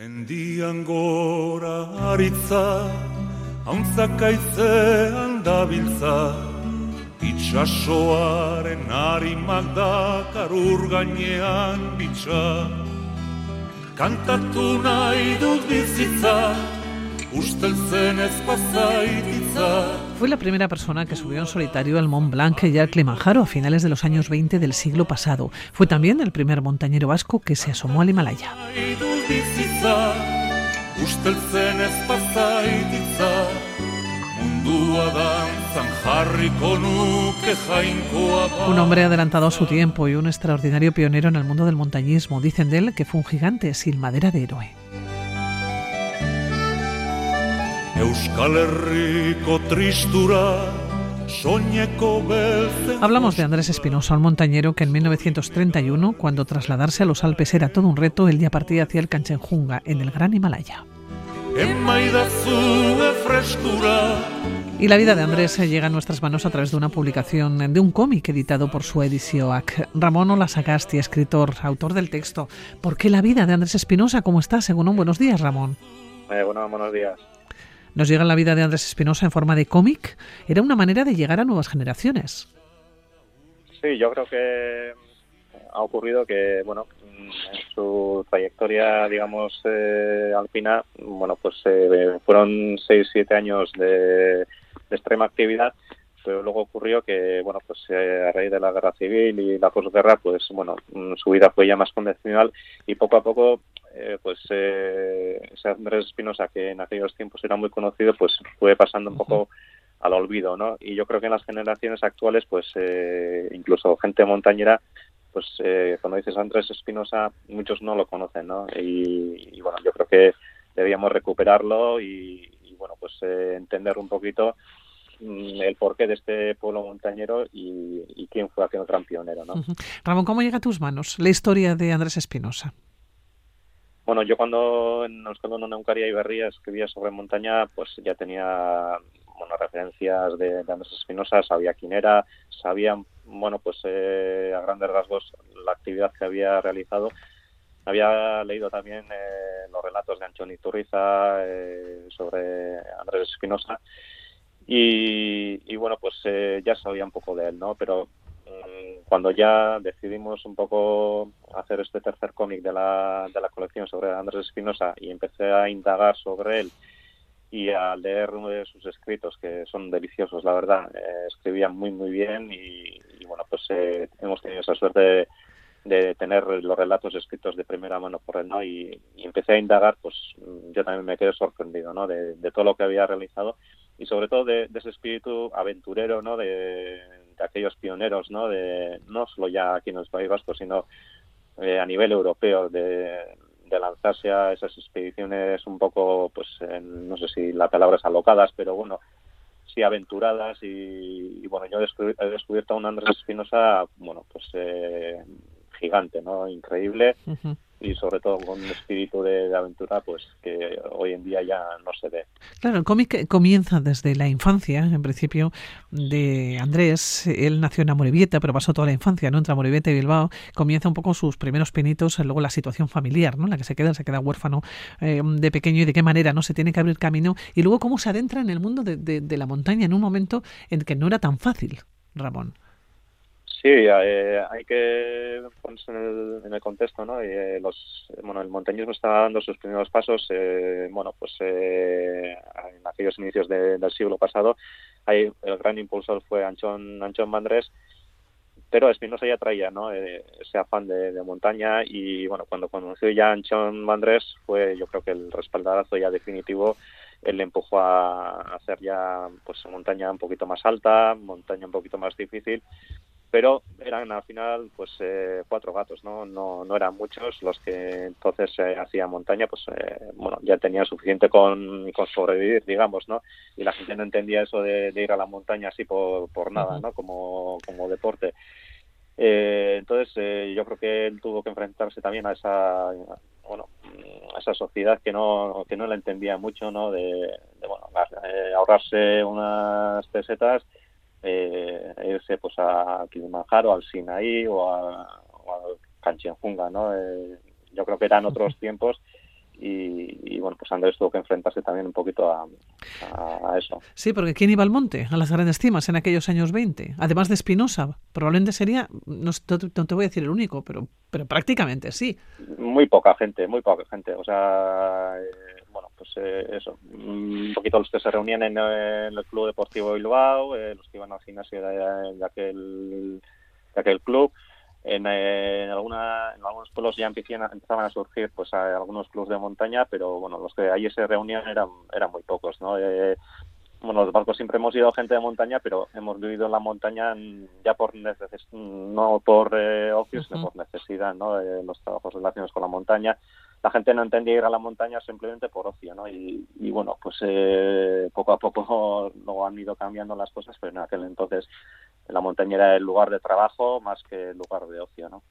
Mendian gora aritza, hauntzakaitzean dabiltza, itxasoaren harimak dakar gainean bitxa. Kantatu nahi dut bizitza, Fue la primera persona que subió en solitario al Mont Blanc y al Kilimanjaro a finales de los años 20 del siglo pasado. Fue también el primer montañero vasco que se asomó al Himalaya. Un hombre adelantado a su tiempo y un extraordinario pionero en el mundo del montañismo. Dicen de él que fue un gigante sin madera de héroe. Hablamos de Andrés Espinosa, un montañero que en 1931, cuando trasladarse a los Alpes era todo un reto, el día partía hacia el Kanchenjunga, en el Gran Himalaya. Y la vida de Andrés llega a nuestras manos a través de una publicación de un cómic editado por su edicióac. Ramón Olasagasti, escritor, autor del texto. ¿Por qué la vida de Andrés Espinosa? ¿Cómo está? Según un buenos días, Ramón. Eh, bueno, buenos días nos llega la vida de Andrés Espinosa en forma de cómic, era una manera de llegar a nuevas generaciones. Sí, yo creo que ha ocurrido que, bueno, en su trayectoria, digamos, eh, alpina, bueno, pues eh, fueron seis, siete años de, extrema actividad, pero luego ocurrió que, bueno, pues eh, a raíz de la guerra civil y la posguerra, pues, bueno, su vida fue ya más convencional y poco a poco eh, pues eh, ese Andrés Espinosa que en aquellos tiempos era muy conocido pues fue pasando un poco al olvido no y yo creo que en las generaciones actuales pues eh, incluso gente montañera pues eh, cuando dices Andrés Espinosa muchos no lo conocen no y, bueno yo creo que debíamos recuperarlo y, bueno pues entender un poquito mm, el porqué de este pueblo montañero y, quién fue aquel gran pionero. ¿no? Ramón, ¿cómo llega a tus manos la historia de Andrés Espinosa? Bueno, yo cuando en Euskal no Neucaria y Berría escribía sobre montaña, pues ya tenía bueno, referencias de, Andrés Espinosa, sabía quién era, sabía, bueno, pues eh, a grandes rasgos la actividad que había realizado. Había leído también eh, los relatos de Anchón Iturriza eh, sobre Andrés Espinosa y, y, bueno, pues ya sabía un poco de él, ¿no? Pero cuando ya decidimos un poco hacer este tercer cómic de la, de la colección sobre Andrés Espinosa y empecé a indagar sobre él y a leer uno de sus escritos que son deliciosos, la verdad, eh, escribía muy muy bien y, bueno, pues eh, hemos tenido esa suerte de, tener los relatos escritos de primera mano por él, ¿no? Y, empecé a indagar, pues yo también me quedé sorprendido, ¿no? De, todo lo que había realizado y sobre todo de, de ese espíritu aventurero, ¿no? De, aquellos pioneros, ¿no? De, no solo ya aquí en el País Vasco, sino eh, a nivel europeo, de, lanzarse a esas expediciones un poco, pues, no sé si la palabra es alocadas, pero bueno, sí aventuradas y, bueno, yo he descubierto, a un Andrés Espinosa, bueno, pues eh, gigante, ¿no? Increíble y sobre todo con un espíritu de, aventura pues que hoy en día ya no se ve. Claro, el cómic comienza desde la infancia, en principio, de Andrés. Él nació en Amorebieta, pero pasó toda la infancia, ¿no? Entre Amorebieta y Bilbao. Comienza un poco sus primeros pinitos, luego la situación familiar, ¿no? La que se queda, se queda huérfano eh, de pequeño y de qué manera, ¿no? Se tiene que abrir camino. Y luego cómo se adentra en el mundo de, de la montaña en un momento en que no era tan fácil, Ramón. Sí, eh, hay que ponerse en el, contexto, ¿no? Eh, los, bueno, el montañismo está dando sus primeros pasos, eh, bueno, pues en aquellos inicios del siglo pasado, hay, el gran impulsor fue Anchón, Anchón Mandrés, pero Espinosa ya traía, ¿no? ese afán de, montaña y, bueno, cuando conoció ya Anchón Mandrés fue, yo creo que el respaldarazo ya definitivo él le empujó a hacer ya pues montaña un poquito más alta, montaña un poquito más difícil pero eran al final pues eh, cuatro gatos no no no eran muchos los que entonces eh, hacía montaña pues eh, bueno ya tenía suficiente con, con sobrevivir digamos no y la gente no entendía eso de, ir a la montaña así por, por nada no como como deporte. Eh, entonces yo creo que él tuvo que enfrentarse también a esa bueno a esa sociedad que no que no la entendía mucho no de, de bueno ahorrarse unas pesetas eh, irse pues a Kilimanjaro, al Sinaí o a, o a Kanchenjunga, ¿no? Eh, yo creo que eran otros tiempos y, pues Andrés tuvo que enfrentarse también un poquito a, eso. Sí, porque ¿quién iba al monte? A las grandes cimas en aquellos años 20. Además de Espinosa, probablemente sería, no, te voy a decir el único, pero, pero prácticamente sí. Muy poca gente, muy poca gente. O sea, eh, bueno, pues eh, eso, un poquito los que se reunían en, el Club Deportivo Bilbao, eh, los que iban al gimnasio de, aquel, de aquel club. En, en, alguna, en algunos pueblos ya empezaban a surgir pues algunos clubes de montaña, pero bueno, los que allí se reunían eran, eran muy pocos, ¿no? Eh, bueno, los barcos siempre hemos sido gente de montaña, pero hemos vivido en la montaña ya por no por eh, ocio, sino por necesidad, ¿no? De los trabajos relacionados con la montaña. La gente no entendía ir a la montaña simplemente por ocio, ¿no? Y, bueno, pues eh, poco a poco luego han ido cambiando las cosas, pero en aquel entonces la montaña era el lugar de trabajo más que el lugar de ocio, ¿no?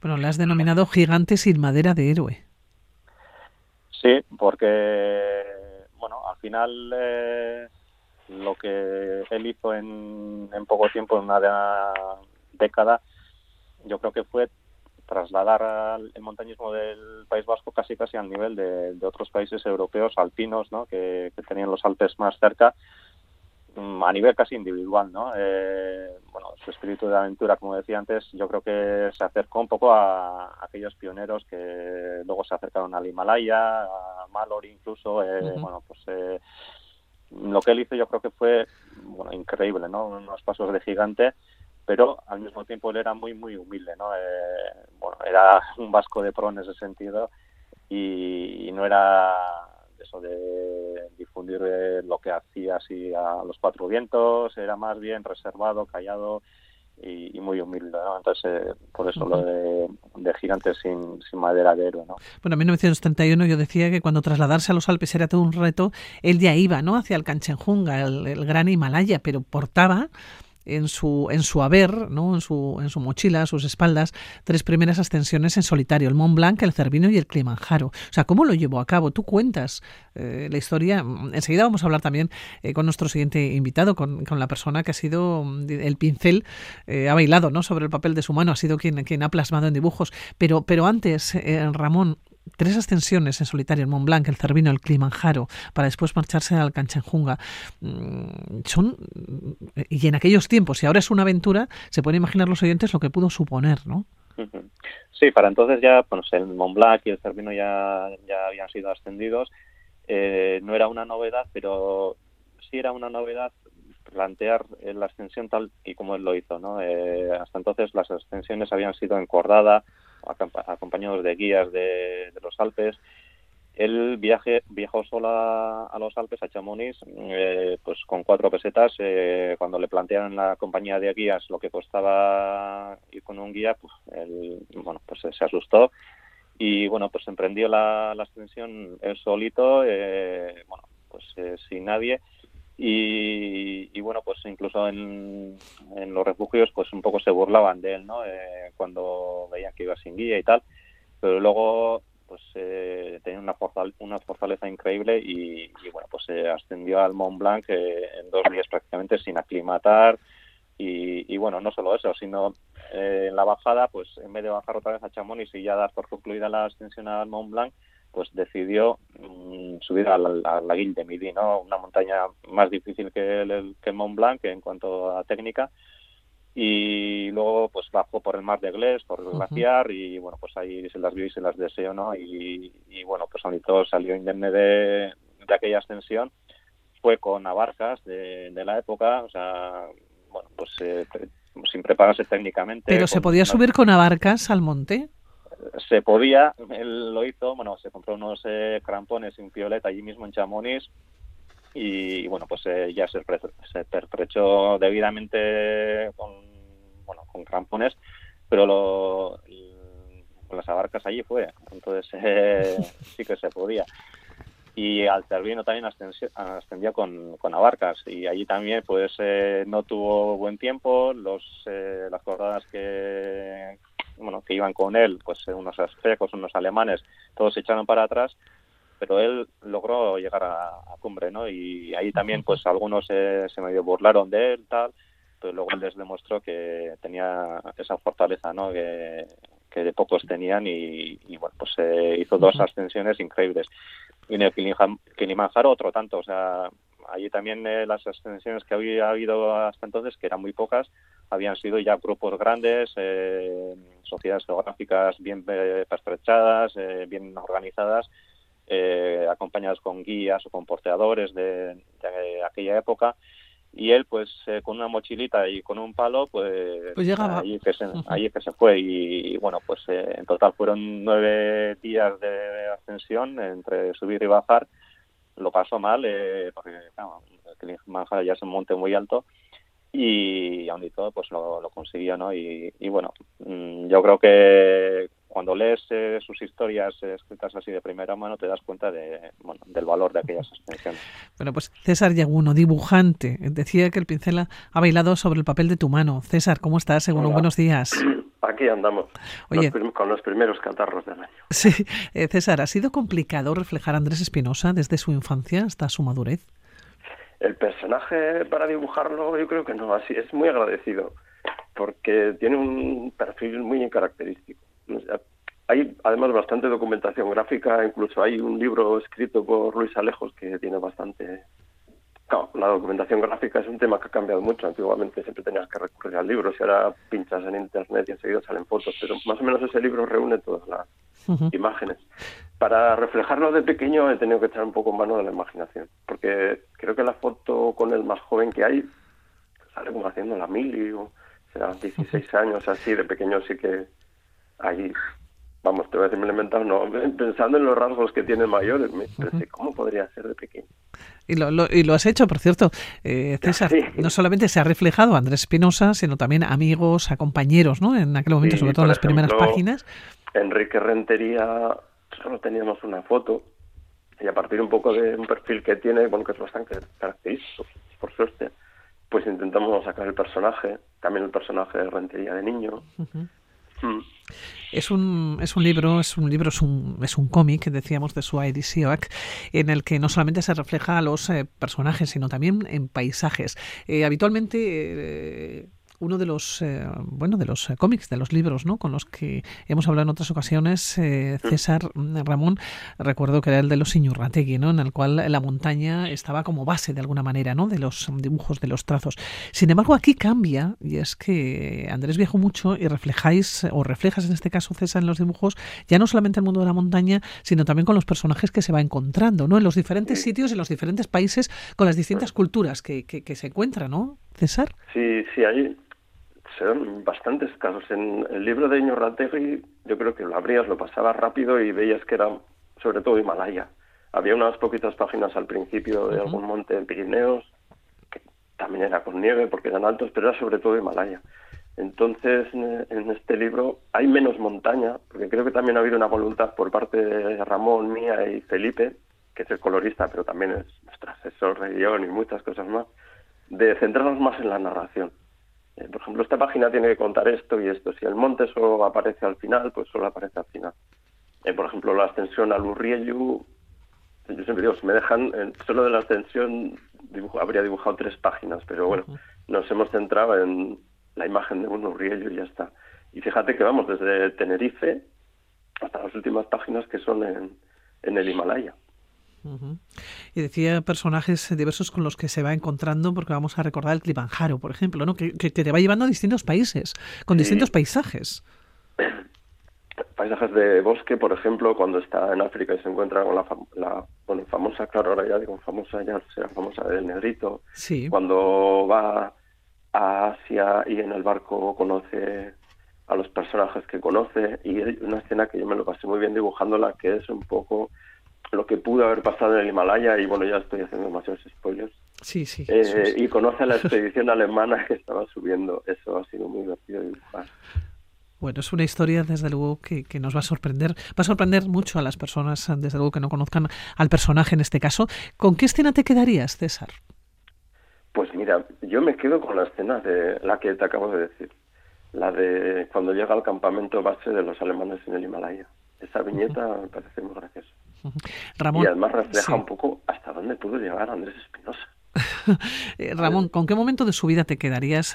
Bueno, le has denominado gigante sin madera de héroe. Sí, porque, bueno, al final eh, lo que él hizo en, poco tiempo, en una década, yo creo que fue trasladar el montañismo del País Vasco casi casi al nivel de, otros países europeos alpinos, ¿no? que, tenían los Alpes más cerca, mm, a nivel casi individual, ¿no? Eh, bueno, su espíritu de aventura, como decía antes, yo creo que se acercó un poco a, aquellos pioneros que luego se acercaron al Himalaya, a Mallory incluso, eh, bueno, pues eh, lo que él hizo yo creo que fue bueno, increíble, ¿no? Unos pasos de gigante, pero al mismo tiempo él era muy, muy humilde, ¿no? Eh, bueno, era un vasco de pro en ese sentido y, no era eso de difundir eh, lo que hacía así a los cuatro vientos, era más bien reservado, callado, y, muy humilde, ¿no? Entonces, eh, por eso lo de, gigantes sin, sin, madera de héroe, ¿no? Bueno, en 1931 yo decía que cuando trasladarse a los Alpes era todo un reto, él ya iba, ¿no? Hacia el Kanchenjunga, el gran Himalaya, pero portaba en su, en su haber, ¿no? en, su, en su mochila, sus espaldas, tres primeras ascensiones en solitario, el Mont Blanc, el Cervino y el Kilimanjaro. O sea, ¿cómo lo llevó a cabo? Tú cuentas eh, la historia. Enseguida vamos a hablar también eh, con nuestro siguiente invitado, con, con, la persona que ha sido mm, el pincel, eh, ha bailado ¿no? sobre el papel de su mano, ha sido quien, quien ha plasmado en dibujos. Pero, pero antes, Ramón, tres ascensiones en solitario, el Mont Blanc, el Cervino, el Kilimanjaro, para después marcharse al Kanchenjunga. Mm, son, y en aquellos tiempos, si ahora es una aventura, se pueden imaginar los oyentes lo que pudo suponer, ¿no? Sí, para entonces ya, pues el Mont Blanc y el Cervino ya, ya habían sido ascendidos. Eh, no era una novedad, pero sí era una novedad plantear la ascensión tal y como él lo hizo, ¿no? Eh, hasta entonces las ascensiones habían sido encordadas, acompañados de guías de, los Alpes. Él viaje, viajó sola a los Alpes, a Chamonix, eh, pues con cuatro pesetas. Eh, cuando le plantearon la compañía de guías lo que costaba ir con un guía, pues él, bueno, pues se asustó y bueno, pues emprendió la, ascensión él solito, eh, bueno, pues sin nadie y, bueno, pues incluso en, los refugios pues un poco se burlaban de él, ¿no? Eh, cuando veían que iba sin guía y tal, pero luego pues eh, tenía una, fortaleza, una fortaleza increíble y, bueno, pues se ascendió al Mont Blanc eh, en dos días prácticamente sin aclimatar y, y bueno, no solo eso, sino en la bajada, pues en vez de bajar otra vez a Chamonix y ya dar por concluida la ascensión al Mont Blanc, pues decidió mm, subir a la, a Guille de Midi, ¿no? Una montaña más difícil que el, que Mont Blanc en cuanto a técnica. Y luego pues bajó por el mar de Glés, por el glaciar y bueno, pues ahí se las vio y se las deseó, ¿no? Y, bueno, pues Anito salió indemne de, de aquella ascensión. Fue con abarcas de, de la época, o sea, bueno, pues eh, sin prepararse técnicamente. ¿Pero se podía subir con abarcas al monte? Se podía, él lo hizo, bueno, se compró unos eh, crampones sin pioleta allí mismo en Chamonix y bueno, pues eh, ya se, se pertrechó debidamente con, bueno, con crampones, pero lo, con las abarcas allí fue, entonces eh, sí que se podía. Y al Cervino también ascendía con, con abarcas y allí también pues no tuvo buen tiempo, los, las jornadas que, bueno, que iban con él, pues unos aztecos, unos alemanes, todos se echaron para atrás, pero él logró llegar a, cumbre, ¿no? Y ahí también, pues algunos se medio burlaron de él, tal, pero luego él les demostró que tenía esa fortaleza, ¿no? Que, de pocos tenían y, bueno, pues hizo dos ascensiones increíbles. Y en el Kilimanjaro otro tanto. O sea, allí también eh, las extensiones que había habido hasta entonces, que eran muy pocas, habían sido ya grupos grandes, eh, sociedades geográficas bien eh, pertrechadas, eh, bien organizadas, eh, acompañadas con guías o con porteadores de aquella época y él pues eh, con una mochilita y con un palo pues, pues llegaba. allí que se, allí que se fue. Y, y bueno pues eh, en total fueron nueve días de ascensión entre subir y bajar. Lo pasó mal eh, porque claro, Kilimanjaro ya es un monte muy alto y aún y todo pues lo, lo consiguió no y, y bueno mmm, yo creo que cuando lees eh, sus historias eh, escritas así de primera mano te das cuenta de, bueno, del valor de aquellas extensiones. Bueno, pues César Yaguno, dibujante, decía que el pincel ha bailado sobre el papel de tu mano. César, ¿cómo estás? Según buenos días. Aquí andamos, Oye, los con los primeros catarros del año. Sí, eh, César, ¿ha sido complicado reflejar a Andrés Espinosa desde su infancia hasta su madurez? El personaje para dibujarlo yo creo que no, así es muy agradecido porque tiene un perfil muy característico hay además bastante documentación gráfica, incluso hay un libro escrito por Luis Alejos que tiene bastante... Claro, la documentación gráfica es un tema que ha cambiado mucho. Antiguamente siempre tenías que recurrir al libro, si ahora pinchas en internet y enseguida salen fotos, pero más o menos ese libro reúne todas las uh -huh. imágenes. Para reflejarlo de pequeño he tenido que echar un poco mano de la imaginación, porque creo que la foto con el más joven que hay sale como haciendo la mili o será 16 años así, de pequeño sí que ahí, vamos, te voy a decir, me lo he inventado, no, pensando en los rasgos que tiene mayores, me pensé, ¿cómo podría ser de pequeño? Y lo, lo, y lo has hecho, por cierto, eh, César, sí. no solamente se ha reflejado a Andrés Espinosa, sino también a amigos, a compañeros, ¿no? En aquel momento, sí, sobre todo en las ejemplo, primeras páginas. Enrique Rentería, solo teníamos una foto, y a partir un poco de un perfil que tiene, bueno, que es bastante característico, por suerte, pues intentamos sacar el personaje, también el personaje de Rentería de niño, uh -huh. Mm. Es un, es un libro, es un libro, es un, es un cómic, decíamos, de Suaidi Sioak, en el que no solamente se refleja a los eh, personajes, sino también en paisajes. Eh, habitualmente eh, uno de los eh, bueno de los eh, cómics de los libros no con los que hemos hablado en otras ocasiones eh, César Ramón. Recuerdo que era el de los Iñurrategui no en el cual la montaña estaba como base de alguna manera no de los dibujos de los trazos. Sin embargo aquí cambia y es que Andrés viajó mucho y reflejáis o reflejas en este caso César en los dibujos ya no solamente el mundo de la montaña sino también con los personajes que se va encontrando no en los diferentes sitios en los diferentes países con las distintas culturas que, que, que se encuentran no César. Sí sí hay son bastantes casos. En el libro de Iñorrategui yo creo que lo abrías, lo pasabas rápido y veías que era sobre todo Himalaya. Había unas poquitas páginas al principio de uh -huh. algún monte en Pirineos, que también era con nieve porque eran altos, pero era sobre todo Himalaya. Entonces, en este libro hay menos montaña, porque creo que también ha habido una voluntad por parte de Ramón, mía y Felipe, que es el colorista, pero también es nuestro asesor de guion y muchas cosas más, de centrarnos más en la narración. Eh, por ejemplo, esta página tiene que contar esto y esto. Si el monte solo aparece al final, pues solo aparece al final. Eh, por ejemplo, la ascensión al Urriellu, yo siempre digo, si me dejan, eh, solo de la ascensión dibujo, habría dibujado tres páginas, pero bueno, uh -huh. nos hemos centrado en la imagen de un Urriellu y ya está. Y fíjate que vamos desde Tenerife hasta las últimas páginas que son en, en el Himalaya. Uh -huh. Y decía personajes diversos con los que se va encontrando, porque vamos a recordar el Kilimanjaro, por ejemplo, ¿no? que, que, te va llevando a distintos países, con sí. distintos paisajes. Paisajes de bosque, por ejemplo, cuando está en África y se encuentra con la, la bueno, famosa, claro, ahora ya digo famosa, ya será famosa del negrito. Sí. Cuando va a Asia y en el barco conoce a los personajes que conoce y hay una escena que yo me lo pasé muy bien dibujándola que es un poco lo que pudo haber pasado en el Himalaya y bueno ya estoy haciendo demasiados spoilers sí sí eh, y conoce a la expedición alemana que estaba subiendo eso ha sido muy divertido dibujar bueno, es una historia, desde luego, que, que, nos va a sorprender. Va a sorprender mucho a las personas, desde luego, que no conozcan al personaje en este caso. ¿Con qué escena te quedarías, César? Pues mira, yo me quedo con la escena de la que te acabo de decir. La de cuando llega al campamento base de los alemanes en el Himalaya. Esa viñeta uh -huh. me parece muy graciosa. Ramón, y además refleja sí. un poco hasta dónde pudo llegar Andrés Espinosa. Eh, Ramón, ¿con qué momento de su vida te quedarías?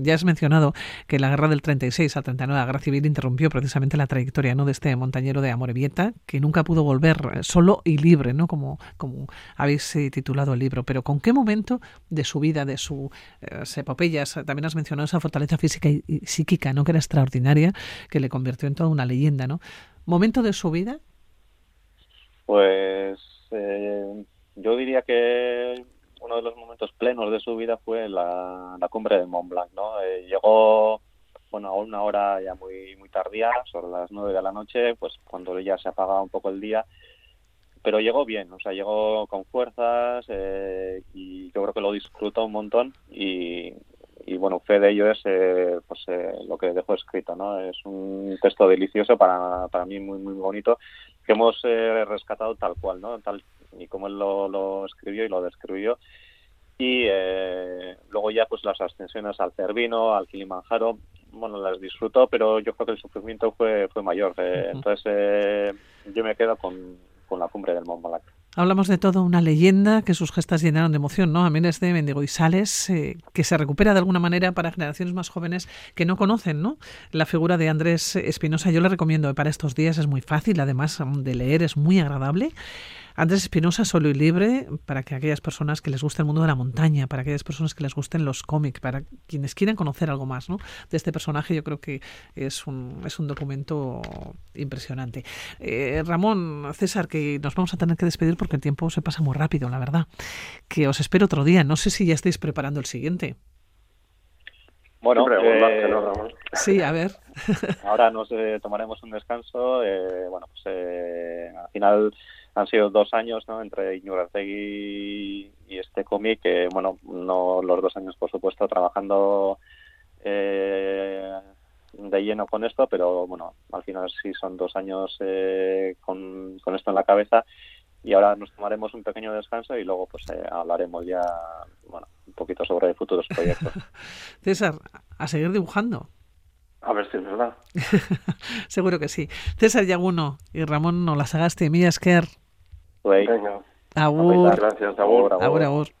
Ya has mencionado que la guerra del 36 al 39, la guerra civil, interrumpió precisamente la trayectoria ¿no? de este montañero de Amorebieta, que nunca pudo volver solo y libre, ¿no? como, como habéis titulado el libro. Pero ¿con qué momento de su vida, de sus epopeyas, también has mencionado esa fortaleza física y, y psíquica, ¿no? que era extraordinaria, que le convirtió en toda una leyenda? ¿no? ¿Momento de su vida? Pues eh, yo diría que uno de los momentos plenos de su vida fue la, cumbre de Mont Blanc, ¿no? Eh, llegó, bueno, a una hora ya muy muy tardía, sobre las nueve de la noche, pues cuando ya se apagaba un poco el día, pero llegó bien, o sea, llegó con fuerzas eh, y yo creo que lo disfrutó un montón y, y bueno, fe de ello es eh, pues eh, lo que dejó escrito, ¿no? Es un texto delicioso para, para mí muy muy bonito que hemos eh, rescatado tal cual, ¿no? Tal y como él lo, lo escribió y lo describió y luego ya pues las ascensiones al Cervino, al Kilimanjaro, bueno, las disfrutó, pero yo creo que el sufrimiento fue fue mayor. Entonces yo me quedo con, con la cumbre del Mont Blanc. Hablamos de todo una leyenda que sus gestas llenaron de emoción, ¿no? Es de Mendigo y Sales, eh, que se recupera de alguna manera para generaciones más jóvenes que no conocen, ¿no? La figura de Andrés Espinosa, yo le recomiendo para estos días, es muy fácil, además de leer, es muy agradable. Andrés Espinosa, solo y libre, para que aquellas personas que les guste el mundo de la montaña, para aquellas personas que les gusten los cómics, para quienes quieran conocer algo más ¿no? de este personaje, yo creo que es un, es un documento impresionante. Eh, Ramón, César, que nos vamos a tener que despedir porque el tiempo se pasa muy rápido, la verdad. Que os espero otro día. No sé si ya estáis preparando el siguiente. Bueno, eh, sí, a ver. ahora nos eh, tomaremos un descanso. Eh, bueno, pues al final han sido dos años ¿no? entre Iñurategui y este cómic, que bueno, no los dos años por supuesto trabajando eh, de lleno con esto, pero bueno, al final sí son dos años eh, con, con, esto en la cabeza y ahora nos tomaremos un pequeño descanso y luego pues eh, hablaremos ya bueno, un poquito sobre futuros proyectos. César, a seguir dibujando. A ver si es verdad. Seguro que sí. César Yaguno y Ramón Nolasagaste, Milla Esquer. Venga. Agur. Gracias, agur. Agur, agur.